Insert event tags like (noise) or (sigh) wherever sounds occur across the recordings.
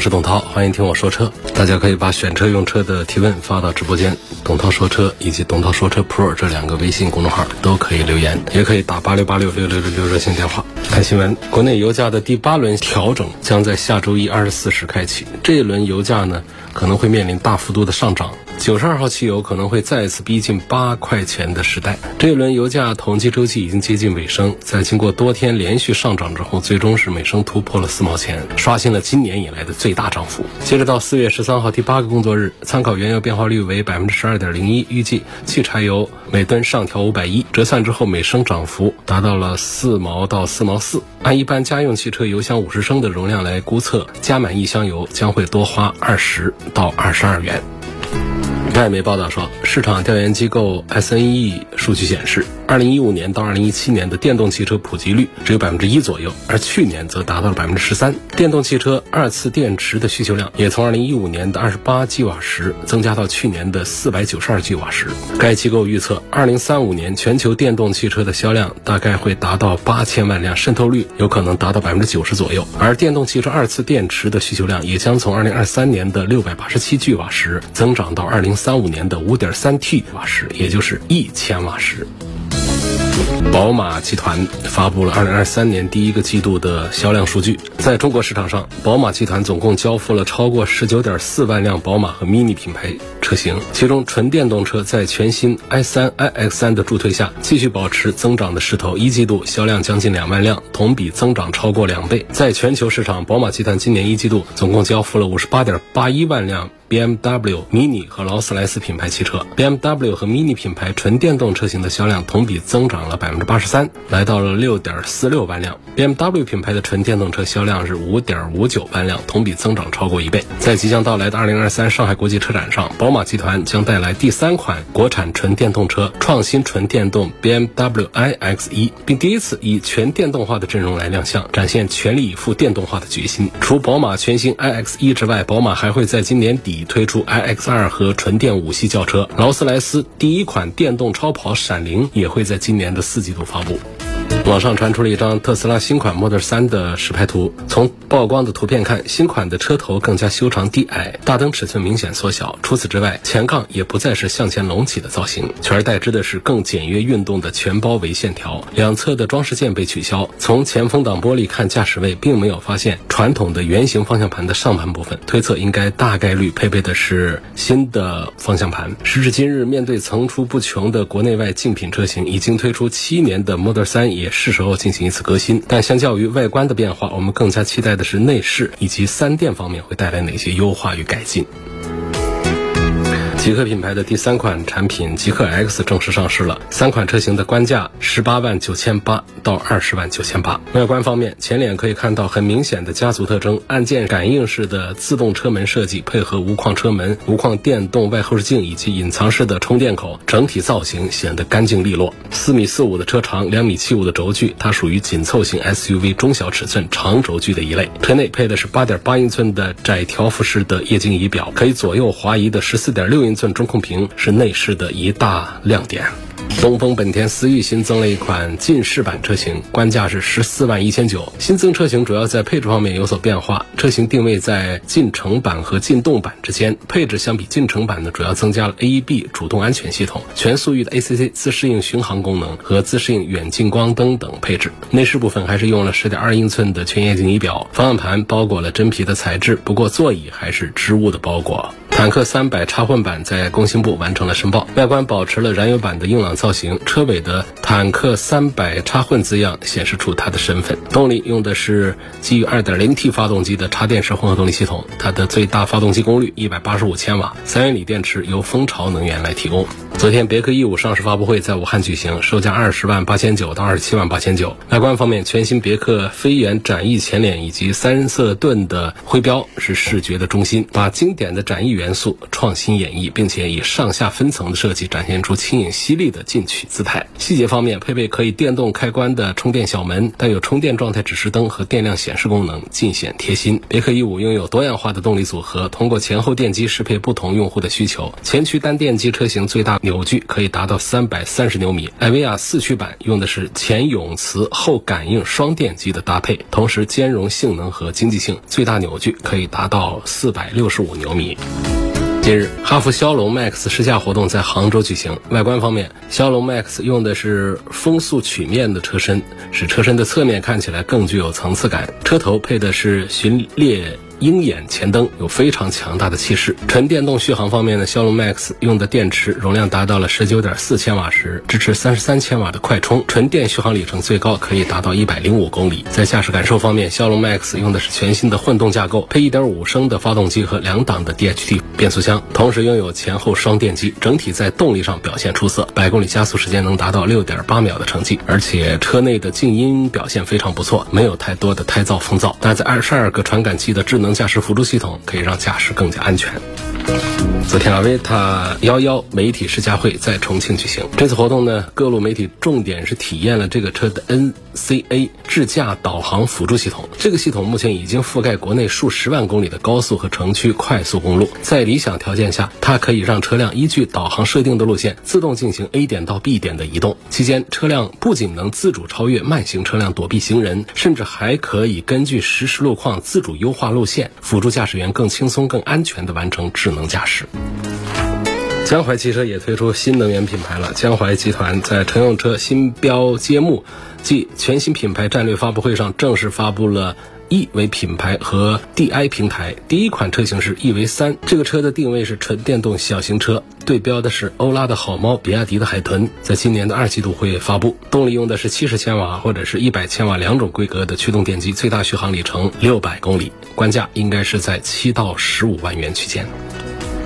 我是董涛，欢迎听我说车。大家可以把选车用车的提问发到直播间，董涛说车以及董涛说车 Pro 这两个微信公众号都可以留言，也可以打八六八六六六六六热线电话。看新闻，国内油价的第八轮调整将在下周一二十四时开启，这一轮油价呢可能会面临大幅度的上涨。九十二号汽油可能会再次逼近八块钱的时代。这一轮油价统计周期已经接近尾声，在经过多天连续上涨之后，最终是每升突破了四毛钱，刷新了今年以来的最大涨幅。截止到四月十三号第八个工作日，参考原油变化率为百分之十二点零一，预计汽柴油每吨上调五百一，折算之后每升涨幅达到了四毛到四毛四。按一般家用汽车油箱五十升的容量来估测，加满一箱油将会多花二十到二十二元。外媒报道说，市场调研机构 SNE 数据显示，二零一五年到二零一七年的电动汽车普及率只有百分之一左右，而去年则达到了百分之十三。电动汽车二次电池的需求量也从二零一五年的二十八 g 瓦时增加到去年的四百九十二 g 瓦时。该机构预测，二零三五年全球电动汽车的销量大概会达到八千万辆，渗透率有可能达到百分之九十左右。而电动汽车二次电池的需求量也将从二零二三年的六百八十七 g 瓦时增长到二零三五年的五点三 T 瓦时，也就是一千瓦时。宝马集团发布了2023年第一个季度的销量数据。在中国市场上，宝马集团总共交付了超过19.4万辆宝马和 MINI 品牌车型，其中纯电动车在全新 i3、iX3 的助推下，继续保持增长的势头。一季度销量将近两万辆，同比增长超过两倍。在全球市场，宝马集团今年一季度总共交付了58.81万辆。BMW、Mini 和劳斯莱斯品牌汽车，BMW 和 Mini 品牌纯电动车型的销量同比增长了百分之八十三，来到了六点四六万辆。BMW 品牌的纯电动车销量是五点五九万辆，同比增长超过一倍。在即将到来的二零二三上海国际车展上，宝马集团将带来第三款国产纯电动车——创新纯电动 BMW iX1，并第一次以全电动化的阵容来亮相，展现全力以赴电动化的决心。除宝马全新 iX1 之外，宝马还会在今年底。推出 iX2 和纯电五系轿车，劳斯莱斯第一款电动超跑闪灵也会在今年的四季度发布。网上传出了一张特斯拉新款 Model 3的实拍图。从曝光的图片看，新款的车头更加修长低矮，大灯尺寸明显缩小。除此之外，前杠也不再是向前隆起的造型，取而代之的是更简约运动的全包围线条。两侧的装饰件被取消。从前风挡玻璃看，驾驶位并没有发现传统的圆形方向盘的上半部分，推测应该大概率配备的是新的方向盘。时至今日，面对层出不穷的国内外竞品车型，已经推出七年的 Model 3也。是时候进行一次革新，但相较于外观的变化，我们更加期待的是内饰以及三电方面会带来哪些优化与改进。极客品牌的第三款产品极客 X 正式上市了，三款车型的官价十八万九千八到二十万九千八。外观方面，前脸可以看到很明显的家族特征，按键感应式的自动车门设计，配合无框车门、无框电动外后视镜以及隐藏式的充电口，整体造型显得干净利落。四米四五的车长，两米七五的轴距，它属于紧凑型 SUV 中小尺寸长轴距的一类。车内配的是八点八英寸的窄条幅式的液晶仪表，可以左右滑移的十四点六英。英寸中控屏是内饰的一大亮点。东风本田思域新增了一款进士版车型，官价是十四万一千九。新增车型主要在配置方面有所变化，车型定位在进程版和进动版之间。配置相比进程版呢，主要增加了 AEB 主动安全系统、全速域的 ACC 自适应巡航功能和自适应远近光灯等配置。内饰部分还是用了十点二英寸的全液晶仪表，方向盘包裹了真皮的材质，不过座椅还是织物的包裹。坦克三百插混版在工信部完成了申报，外观保持了燃油版的硬朗造型，车尾的坦克三百插混字样显示出它的身份。动力用的是基于 2.0T 发动机的插电式混合动力系统，它的最大发动机功率185千瓦，三元锂电池由蜂巢能源来提供。昨天别克 E 五上市发布会在武汉举行，售价二十万八千九到二十七万八千九。外观方面，全新别克飞檐展翼前脸以及三色盾的徽标是视觉的中心，把经典的展翼元素创新演绎，并且以上下分层的设计展现出轻盈犀利的进取姿态。细节方面，配备可以电动开关的充电小门，带有充电状态指示灯和电量显示功能，尽显贴心。别克 E 五拥有多样化的动力组合，通过前后电机适配不同用户的需求。前驱单电机车型最大扭矩可以达到三百三十牛米，艾维亚四驱版用的是前永磁后感应双电机的搭配，同时兼容性能和经济性，最大扭矩可以达到四百六十五牛米。近日，哈弗枭龙 MAX 试驾活动在杭州举行。外观方面，枭龙 MAX 用的是风速曲面的车身，使车身的侧面看起来更具有层次感。车头配的是巡猎。鹰眼前灯有非常强大的气势。纯电动续航方面呢，骁龙 MAX 用的电池容量达到了十九点四千瓦时，支持三十三千瓦的快充，纯电续航里程最高可以达到一百零五公里。在驾驶感受方面，骁龙 MAX 用的是全新的混动架构，配一点五升的发动机和两档的 DHT 变速箱，同时拥有前后双电机，整体在动力上表现出色，百公里加速时间能达到六点八秒的成绩，而且车内的静音表现非常不错，没有太多的胎噪风噪。搭载二十二个传感器的智能。驾驶辅助系统可以让驾驶更加安全。昨天阿维塔幺幺媒体试驾会在重庆举行。这次活动呢，各路媒体重点是体验了这个车的 NCA 智驾导航辅助系统。这个系统目前已经覆盖国内数十万公里的高速和城区快速公路。在理想条件下，它可以让车辆依据导航设定的路线，自动进行 A 点到 B 点的移动。期间，车辆不仅能自主超越慢行车辆躲避行人，甚至还可以根据实时路况自主优化路线，辅助驾驶员更轻松、更安全地完成智能能驾驶。江淮汽车也推出新能源品牌了。江淮集团在乘用车新标揭幕暨全新品牌战略发布会上，正式发布了 E 为品牌和 DI 平台。第一款车型是 E 为三，这个车的定位是纯电动小型车，对标的是欧拉的好猫、比亚迪的海豚，在今年的二季度会发布。动力用的是七十千瓦或者是一百千瓦两种规格的驱动电机，最大续航里程六百公里，官价应该是在七到十五万元区间。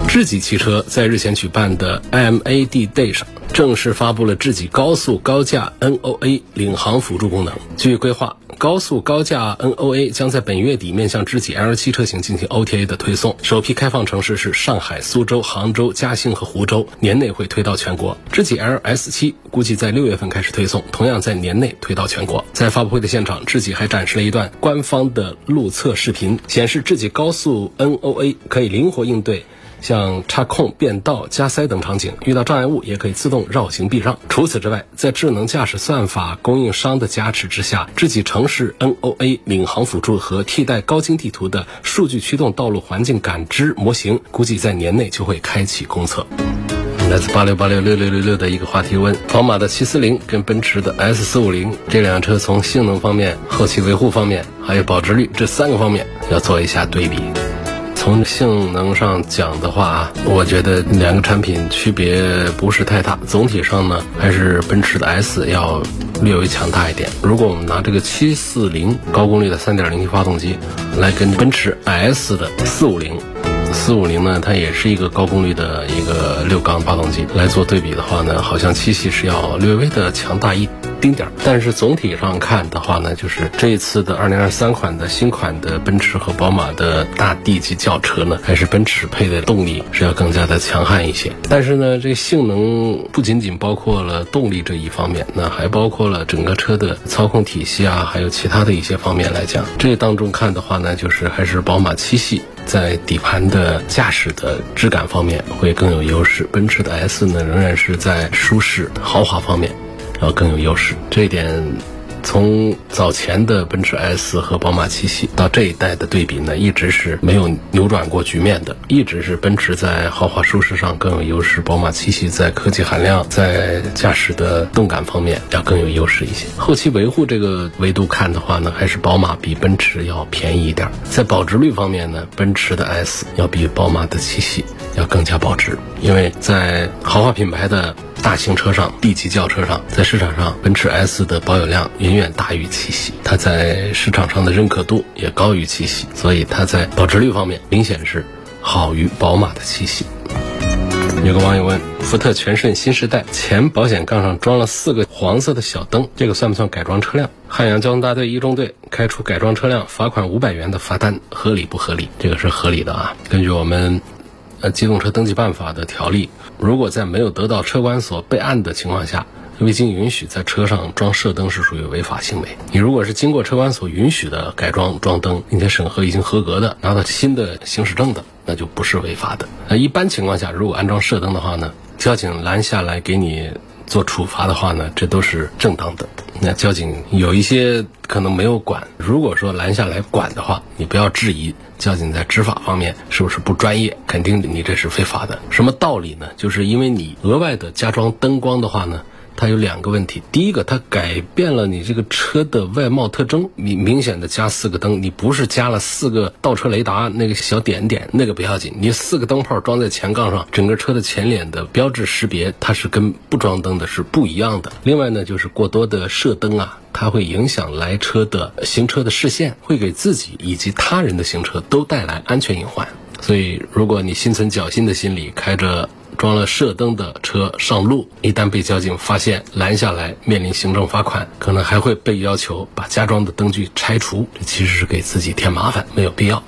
智己汽车在日前举办的 M A D Day 上，正式发布了智己高速高架 NOA 领航辅助功能。据规划，高速高架 NOA 将在本月底面向智己 L7 车型进行 OTA 的推送。首批开放城市是上海、苏州、杭州、嘉兴和湖州，年内会推到全国。智己 LS7 估计在六月份开始推送，同样在年内推到全国。在发布会的现场，智己还展示了一段官方的路测视频，显示智己高速 NOA 可以灵活应对。像插空、变道、加塞等场景，遇到障碍物也可以自动绕行避让。除此之外，在智能驾驶算法供应商的加持之下，智己城市 NOA 领航辅助和替代高精地图的数据驱动道路环境感知模型，估计在年内就会开启公测。来自八六八六六六六六的一个话题问：宝马的七四零跟奔驰的 S 四五零这辆车从性能方面、后期维护方面，还有保值率这三个方面要做一下对比。从性能上讲的话，我觉得两个产品区别不是太大。总体上呢，还是奔驰的 S 要略微强大一点。如果我们拿这个七四零高功率的三点零 T 发动机来跟奔驰 S 的四五零，四五零呢，它也是一个高功率的一个六缸发动机来做对比的话呢，好像七系是要略微的强大一。丁点儿，但是总体上看的话呢，就是这一次的二零二三款的新款的奔驰和宝马的大 D 级轿车呢，还是奔驰配的动力是要更加的强悍一些。但是呢，这性能不仅仅包括了动力这一方面，那还包括了整个车的操控体系啊，还有其他的一些方面来讲。这当中看的话呢，就是还是宝马七系在底盘的驾驶的质感方面会更有优势，奔驰的 S 呢仍然是在舒适豪华方面。要更有优势，这一点从早前的奔驰 S 和宝马七系到这一代的对比呢，一直是没有扭转过局面的，一直是奔驰在豪华舒适上更有优势，宝马七系在科技含量、在驾驶的动感方面要更有优势一些。后期维护这个维度看的话呢，还是宝马比奔驰要便宜一点。在保值率方面呢，奔驰的 S 要比宝马的七系要更加保值，因为在豪华品牌的。大型车上，B 级轿车上，在市场上，奔驰 S 的保有量远远大于七系，它在市场上的认可度也高于七系，所以它在保值率方面明显是好于宝马的七系。有个网友问：福特全顺新时代前保险杠上装了四个黄色的小灯，这个算不算改装车辆？汉阳交通大队一中队开出改装车辆罚款五百元的罚单，合理不合理？这个是合理的啊。根据我们呃机动车登记办法的条例，如果在没有得到车管所备案的情况下，未经允许在车上装射灯是属于违法行为。你如果是经过车管所允许的改装装灯，并且审核已经合格的，拿到新的行驶证的。那就不是违法的。那一般情况下，如果安装射灯的话呢，交警拦下来给你做处罚的话呢，这都是正当的。那交警有一些可能没有管，如果说拦下来管的话，你不要质疑交警在执法方面是不是不专业，肯定你这是非法的。什么道理呢？就是因为你额外的加装灯光的话呢。它有两个问题，第一个，它改变了你这个车的外貌特征，你明显的加四个灯，你不是加了四个倒车雷达那个小点点，那个不要紧，你四个灯泡装在前杠上，整个车的前脸的标志识别，它是跟不装灯的是不一样的。另外呢，就是过多的射灯啊，它会影响来车的行车的视线，会给自己以及他人的行车都带来安全隐患。所以，如果你心存侥幸的心理，开着。装了射灯的车上路，一旦被交警发现拦下来，面临行政罚款，可能还会被要求把加装的灯具拆除。这其实是给自己添麻烦，没有必要。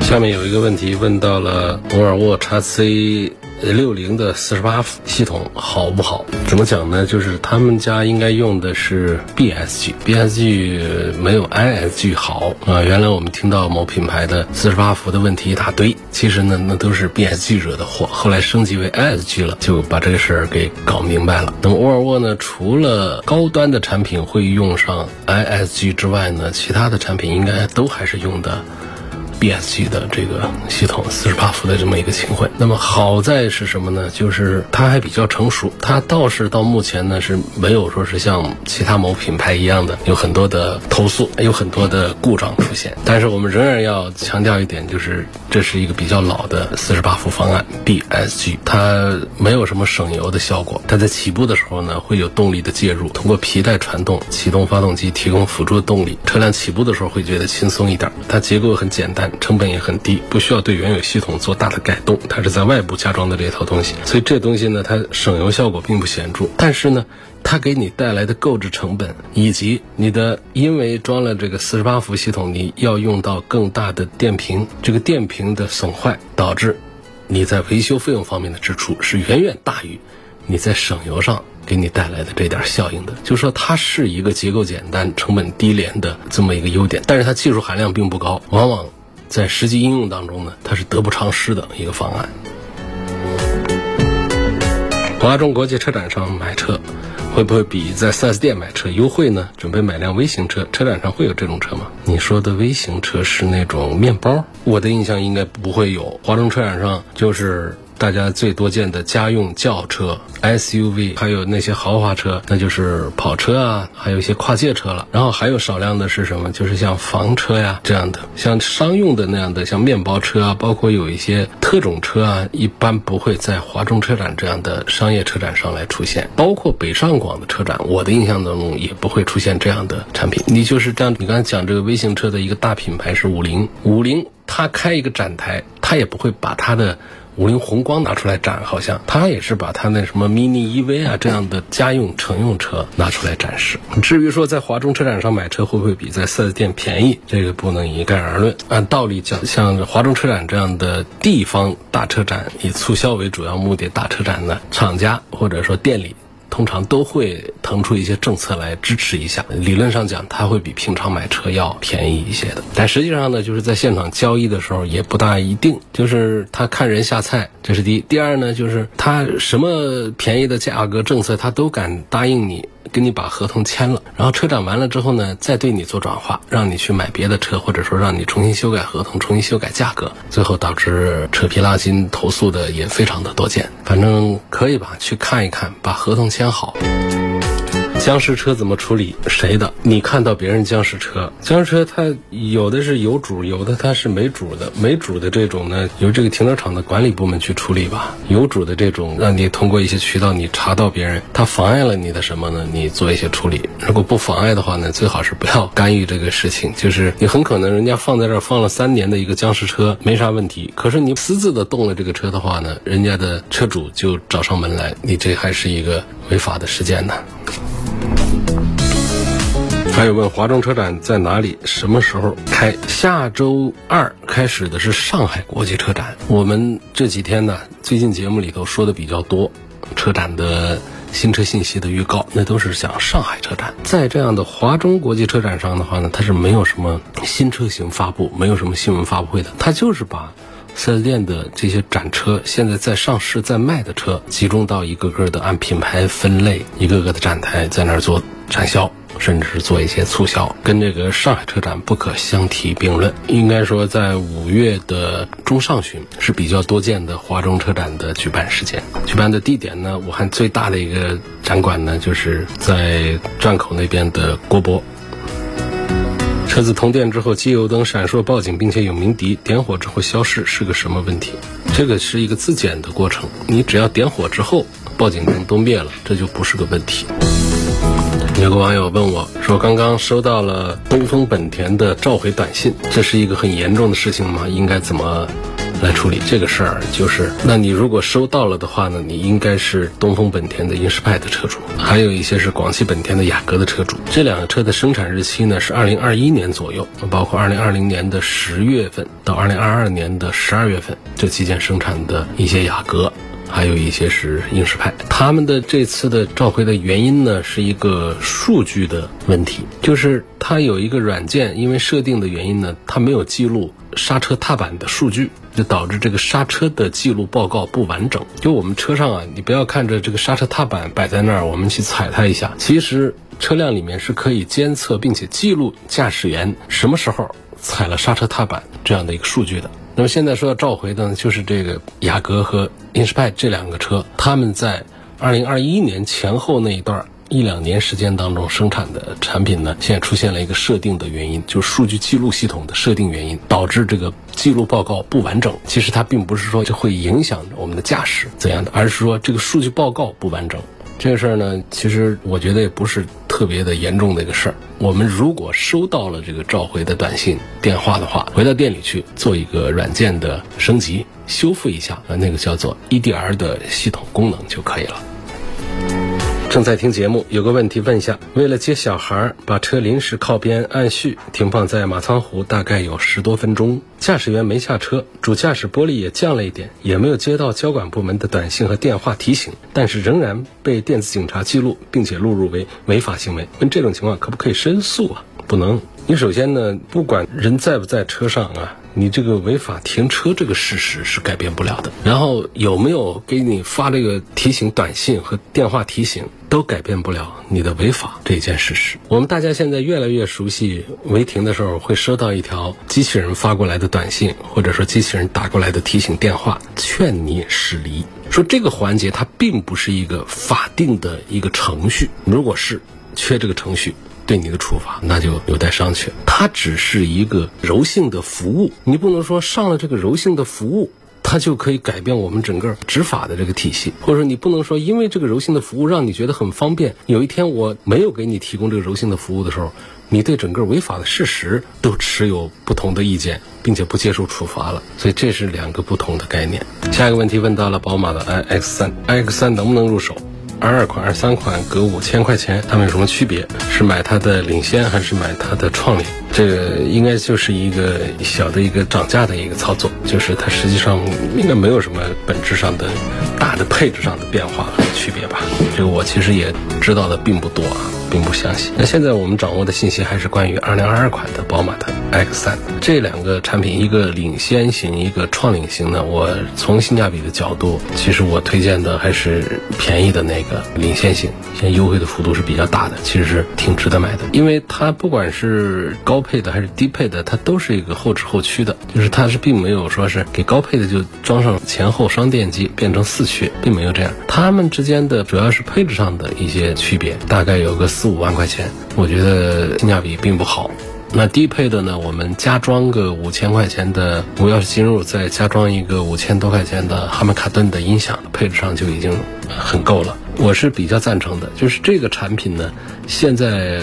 下面有一个问题问到了沃尔沃 x C。六零的四十八伏系统好不好？怎么讲呢？就是他们家应该用的是 BSG，BSG 没有 ISG 好啊。原来我们听到某品牌的四十八伏的问题一大堆，其实呢，那都是 BSG 惹的祸。后来升级为 ISG 了，就把这个事儿给搞明白了。那么沃尔沃呢，除了高端的产品会用上 ISG 之外呢，其他的产品应该都还是用的。BSG 的这个系统四十八伏的这么一个情况，那么好在是什么呢？就是它还比较成熟，它倒是到目前呢是没有说是像其他某品牌一样的有很多的投诉，有很多的故障出现。但是我们仍然要强调一点，就是这是一个比较老的四十八伏方案 BSG，它没有什么省油的效果。它在起步的时候呢会有动力的介入，通过皮带传动启动发动机，提供辅助动力。车辆起步的时候会觉得轻松一点。它结构很简单。成本也很低，不需要对原有系统做大的改动，它是在外部加装的这套东西，所以这东西呢，它省油效果并不显著。但是呢，它给你带来的购置成本以及你的，因为装了这个四十八伏系统，你要用到更大的电瓶，这个电瓶的损坏导致你在维修费用方面的支出是远远大于你在省油上。给你带来的这点效应的，就是说它是一个结构简单、成本低廉的这么一个优点，但是它技术含量并不高，往往在实际应用当中呢，它是得不偿失的一个方案。华中国际车展上买车，会不会比在 4S 店买车优惠呢？准备买辆微型车，车展上会有这种车吗？你说的微型车是那种面包？我的印象应该不会有。华中车展上就是。大家最多见的家用轿车、SUV，还有那些豪华车，那就是跑车啊，还有一些跨界车了。然后还有少量的是什么？就是像房车呀这样的，像商用的那样的，像面包车啊，包括有一些特种车啊，一般不会在华中车展这样的商业车展上来出现。包括北上广的车展，我的印象当中也不会出现这样的产品。你就是这样，你刚才讲这个微型车的一个大品牌是五菱，五菱它开一个展台，它也不会把它的。五菱宏光拿出来展，好像他也是把他那什么 mini EV 啊这样的家用乘用车拿出来展示。至于说在华中车展上买车会不会比在四 S 店便宜，这个不能一概而论。按道理讲，像华中车展这样的地方大车展，以促销为主要目的大车展呢，厂家或者说店里。通常都会腾出一些政策来支持一下。理论上讲，它会比平常买车要便宜一些的。但实际上呢，就是在现场交易的时候也不大一定。就是他看人下菜，这是第一。第二呢，就是他什么便宜的价格政策，他都敢答应你。给你把合同签了，然后车展完了之后呢，再对你做转化，让你去买别的车，或者说让你重新修改合同、重新修改价格，最后导致扯皮拉筋投诉的也非常的多见。反正可以吧，去看一看，把合同签好。僵尸车怎么处理？谁的？你看到别人僵尸车，僵尸车它有的是有主，有的它是没主的。没主的这种呢，由这个停车场的管理部门去处理吧。有主的这种，让你通过一些渠道，你查到别人他妨碍了你的什么呢？你做一些处理。如果不妨碍的话呢，最好是不要干预这个事情。就是你很可能人家放在这儿放了三年的一个僵尸车没啥问题，可是你私自的动了这个车的话呢，人家的车主就找上门来，你这还是一个违法的事件呢。还有问华中车展在哪里？什么时候开？下周二开始的是上海国际车展。我们这几天呢，最近节目里头说的比较多，车展的新车信息的预告，那都是讲上海车展。在这样的华中国际车展上的话呢，它是没有什么新车型发布，没有什么新闻发布会的，它就是把四 S 店的这些展车，现在在上市在卖的车，集中到一个个的按品牌分类，一个个的展台在那儿做展销。甚至是做一些促销，跟这个上海车展不可相提并论。应该说，在五月的中上旬是比较多见的华中车展的举办时间。举办的地点呢，武汉最大的一个展馆呢，就是在站口那边的国博。车子通电之后，机油灯闪烁报警，并且有鸣笛；点火之后消失，是个什么问题？这个是一个自检的过程。你只要点火之后，报警灯都灭了，这就不是个问题。有个网友问我说：“刚刚收到了东风本田的召回短信，这是一个很严重的事情吗？应该怎么来处理这个事儿？就是，那你如果收到了的话呢，你应该是东风本田的英仕派的车主，还有一些是广汽本田的雅阁的车主。这两个车的生产日期呢是二零二一年左右，包括二零二零年的十月份到二零二二年的十二月份这期间生产的一些雅阁。”还有一些是英仕派，他们的这次的召回的原因呢，是一个数据的问题，就是它有一个软件，因为设定的原因呢，它没有记录刹车踏板的数据，就导致这个刹车的记录报告不完整。就我们车上啊，你不要看着这个刹车踏板摆在那儿，我们去踩它一下，其实车辆里面是可以监测并且记录驾驶员什么时候踩了刹车踏板这样的一个数据的。那么现在说要召回的呢，就是这个雅阁和英仕派这两个车，他们在二零二一年前后那一段一两年时间当中生产的产品呢，现在出现了一个设定的原因，就是数据记录系统的设定原因，导致这个记录报告不完整。其实它并不是说就会影响我们的驾驶怎样的，而是说这个数据报告不完整。这个事儿呢，其实我觉得也不是特别的严重的一个事儿。我们如果收到了这个召回的短信、电话的话，回到店里去做一个软件的升级、修复一下，呃，那个叫做 EDR 的系统功能就可以了。正在听节目，有个问题问一下：为了接小孩，把车临时靠边按序停放在马仓湖，大概有十多分钟。驾驶员没下车，主驾驶玻璃也降了一点，也没有接到交管部门的短信和电话提醒，但是仍然被电子警察记录，并且录入为违法行为。问这种情况可不可以申诉啊？不能。你首先呢，不管人在不在车上啊。你这个违法停车这个事实是改变不了的，然后有没有给你发这个提醒短信和电话提醒，都改变不了你的违法这件事实。我们大家现在越来越熟悉违停的时候会收到一条机器人发过来的短信，或者说机器人打过来的提醒电话，劝你驶离。说这个环节它并不是一个法定的一个程序，如果是缺这个程序。对你的处罚那就有待商榷。它只是一个柔性的服务，你不能说上了这个柔性的服务，它就可以改变我们整个执法的这个体系，或者说你不能说因为这个柔性的服务让你觉得很方便，有一天我没有给你提供这个柔性的服务的时候，你对整个违法的事实都持有不同的意见，并且不接受处罚了。所以这是两个不同的概念。下一个问题问到了宝马的 iX 三，iX 三能不能入手？二二款、二三款隔五千块钱，它们有什么区别？是买它的领先还是买它的创领？这个应该就是一个小的一个涨价的一个操作，就是它实际上应该没有什么本质上的大的配置上的变化和区别吧。这个我其实也知道的并不多啊。并不详细。那现在我们掌握的信息还是关于2022款的宝马的 X3 这两个产品，一个领先型，一个创领型呢。我从性价比的角度，其实我推荐的还是便宜的那个领先型，现在优惠的幅度是比较大的，其实是挺值得买的，因为它不管是高配的还是低配的，它都是一个后置后驱的，就是它是并没有说是给高配的就装上前后双电机变成四驱，并没有这样，它们之间的主要是配置上的一些区别，大概有个四四五万块钱，我觉得性价比并不好。那低配的呢，我们加装个五千块钱的无钥匙进入，再加装一个五千多块钱的哈曼卡顿的音响，配置上就已经很够了。我是比较赞成的，就是这个产品呢，现在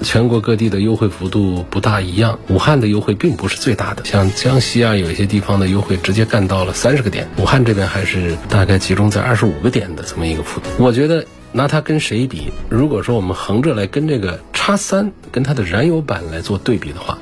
全国各地的优惠幅度不大一样。武汉的优惠并不是最大的，像江西啊，有一些地方的优惠直接干到了三十个点，武汉这边还是大概集中在二十五个点的这么一个幅度。我觉得。拿它跟谁比？如果说我们横着来跟这个叉三跟它的燃油版来做对比的话，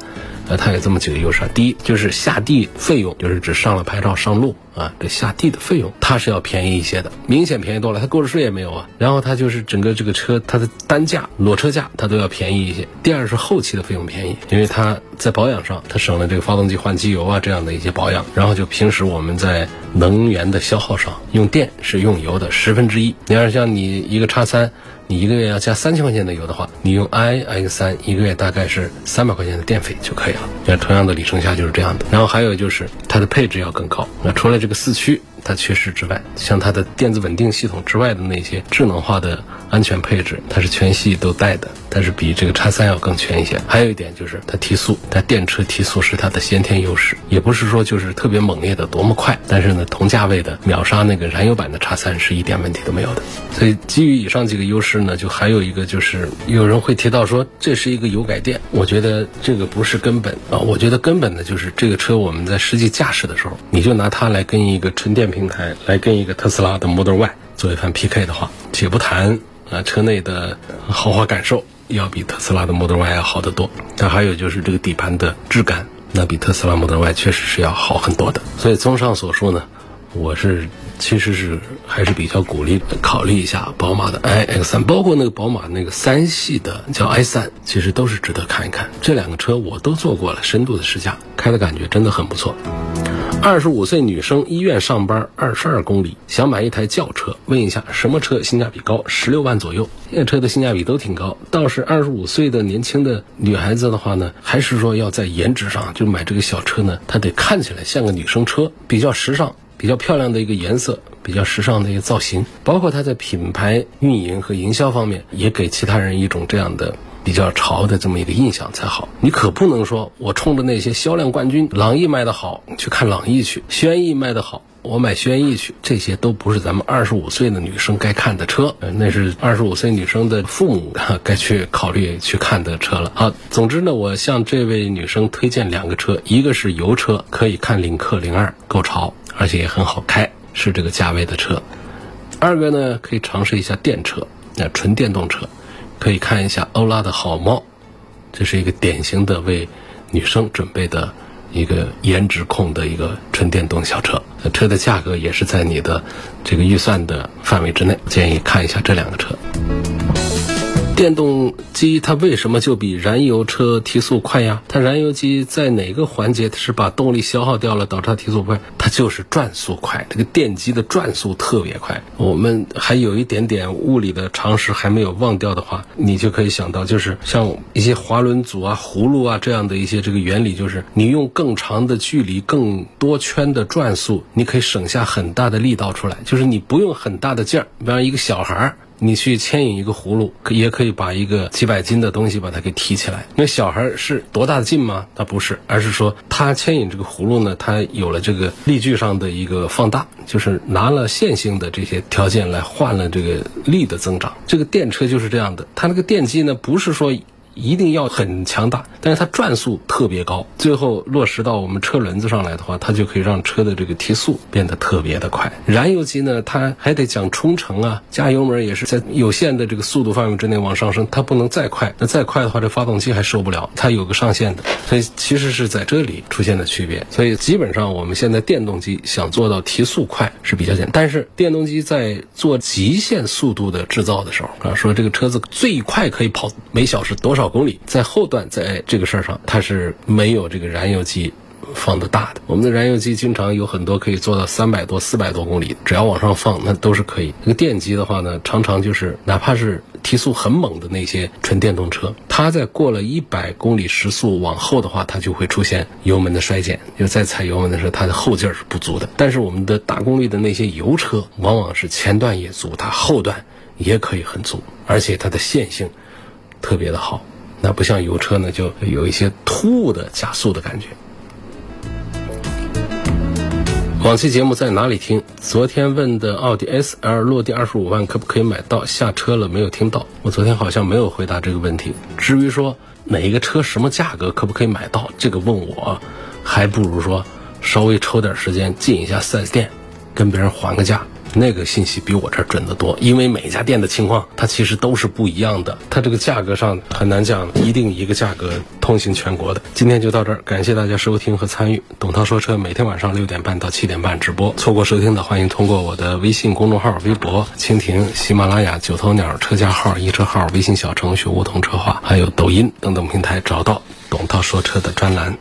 那，它有这么几个优势。第一，就是下地费用，就是指上了牌照上路啊，这下地的费用它是要便宜一些的，明显便宜多了。它购置税也没有啊，然后它就是整个这个车它的单价裸车价它都要便宜一些。第二是后期的费用便宜，因为它在保养上它省了这个发动机换机油啊这样的一些保养，然后就平时我们在能源的消耗上用电是用油的十分之一。你要是像你一个叉三。你一个月要加三千块钱的油的话，你用 iX 三一个月大概是三百块钱的电费就可以了。那同样的里程下就是这样的。然后还有就是它的配置要更高。那除了这个四驱它缺失之外，像它的电子稳定系统之外的那些智能化的安全配置，它是全系都带的，但是比这个叉三要更全一些。还有一点就是它提速，它电车提速是它的先天优势，也不是说就是特别猛烈的多么快，但是呢同价位的秒杀那个燃油版的叉三是一点问题都没有的。所以基于以上几个优势。呢，就还有一个就是，有人会提到说这是一个油改电，我觉得这个不是根本啊。我觉得根本的就是这个车我们在实际驾驶的时候，你就拿它来跟一个纯电平台，来跟一个特斯拉的 Model Y 做一番 PK 的话，且不谈啊车内的豪华感受要比特斯拉的 Model Y 要好得多。那还有就是这个底盘的质感，那比特斯拉 Model Y 确实是要好很多的。所以综上所述呢，我是。其实是还是比较鼓励考虑一下宝马的 iX 三，包括那个宝马那个三系的叫 i 三，其实都是值得看一看。这两个车我都做过了深度的试驾，开的感觉真的很不错。二十五岁女生医院上班，二十二公里，想买一台轿车，问一下什么车性价比高？十六万左右，这车的性价比都挺高。倒是二十五岁的年轻的女孩子的话呢，还是说要在颜值上，就买这个小车呢，它得看起来像个女生车，比较时尚。比较漂亮的一个颜色，比较时尚的一个造型，包括它在品牌运营和营销方面，也给其他人一种这样的比较潮的这么一个印象才好。你可不能说我冲着那些销量冠军，朗逸卖的好，去看朗逸去；轩逸卖的好，我买轩逸去。这些都不是咱们二十五岁的女生该看的车，那是二十五岁女生的父母 (laughs) 该去考虑去看的车了。好，总之呢，我向这位女生推荐两个车，一个是油车，可以看领克零二，够潮。而且也很好开，是这个价位的车。二个呢，可以尝试一下电车，那纯电动车，可以看一下欧拉的好猫，这是一个典型的为女生准备的一个颜值控的一个纯电动小车。车的价格也是在你的这个预算的范围之内，建议看一下这两个车。电动机它为什么就比燃油车提速快呀？它燃油机在哪个环节它是把动力消耗掉了，导致它提速快？它就是转速快。这个电机的转速特别快。我们还有一点点物理的常识还没有忘掉的话，你就可以想到，就是像一些滑轮组啊、葫芦啊这样的一些这个原理，就是你用更长的距离、更多圈的转速，你可以省下很大的力道出来。就是你不用很大的劲儿，比方一个小孩儿。你去牵引一个葫芦，也可以把一个几百斤的东西把它给提起来。那小孩是多大的劲吗？他不是，而是说他牵引这个葫芦呢，他有了这个力矩上的一个放大，就是拿了线性的这些条件来换了这个力的增长。这个电车就是这样的，它那个电机呢，不是说一定要很强大，但是它转速特别高，最后落实到我们车轮子上来的话，它就可以让车的这个提速变得特别的快。燃油机呢，它还得讲冲程啊，加油门也是在有限的这个速度范围之内往上升，它不能再快，那再快的话，这发动机还受不了，它有个上限的，所以其实是在这里出现的区别。所以基本上我们现在电动机想做到提速快是比较简单，但是电动机在做极限速度的制造的时候啊，说这个车子最快可以跑每小时多少公里，在后段在这个事儿上，它是没有这个燃油机。放的大的，我们的燃油机经常有很多可以做到三百多、四百多公里，只要往上放，那都是可以。这个电机的话呢，常常就是哪怕是提速很猛的那些纯电动车，它在过了一百公里时速往后的话，它就会出现油门的衰减，就在踩油门的时候，它的后劲儿是不足的。但是我们的大功率的那些油车，往往是前段也足，它后段也可以很足，而且它的线性特别的好。那不像油车呢，就有一些突兀的加速的感觉。往期节目在哪里听？昨天问的奥迪 S L 落地二十五万可不可以买到？下车了没有听到？我昨天好像没有回答这个问题。至于说哪一个车什么价格可不可以买到，这个问我，还不如说稍微抽点时间进一下 4S 店，跟别人还个价。那个信息比我这儿准得多，因为每家店的情况它其实都是不一样的，它这个价格上很难讲一定一个价格通行全国的。今天就到这儿，感谢大家收听和参与。董涛说车每天晚上六点半到七点半直播，错过收听的欢迎通过我的微信公众号、微博、蜻蜓、喜马拉雅、九头鸟车架号、一车号、微信小程序梧桐车话，还有抖音等等平台找到董涛说车的专栏。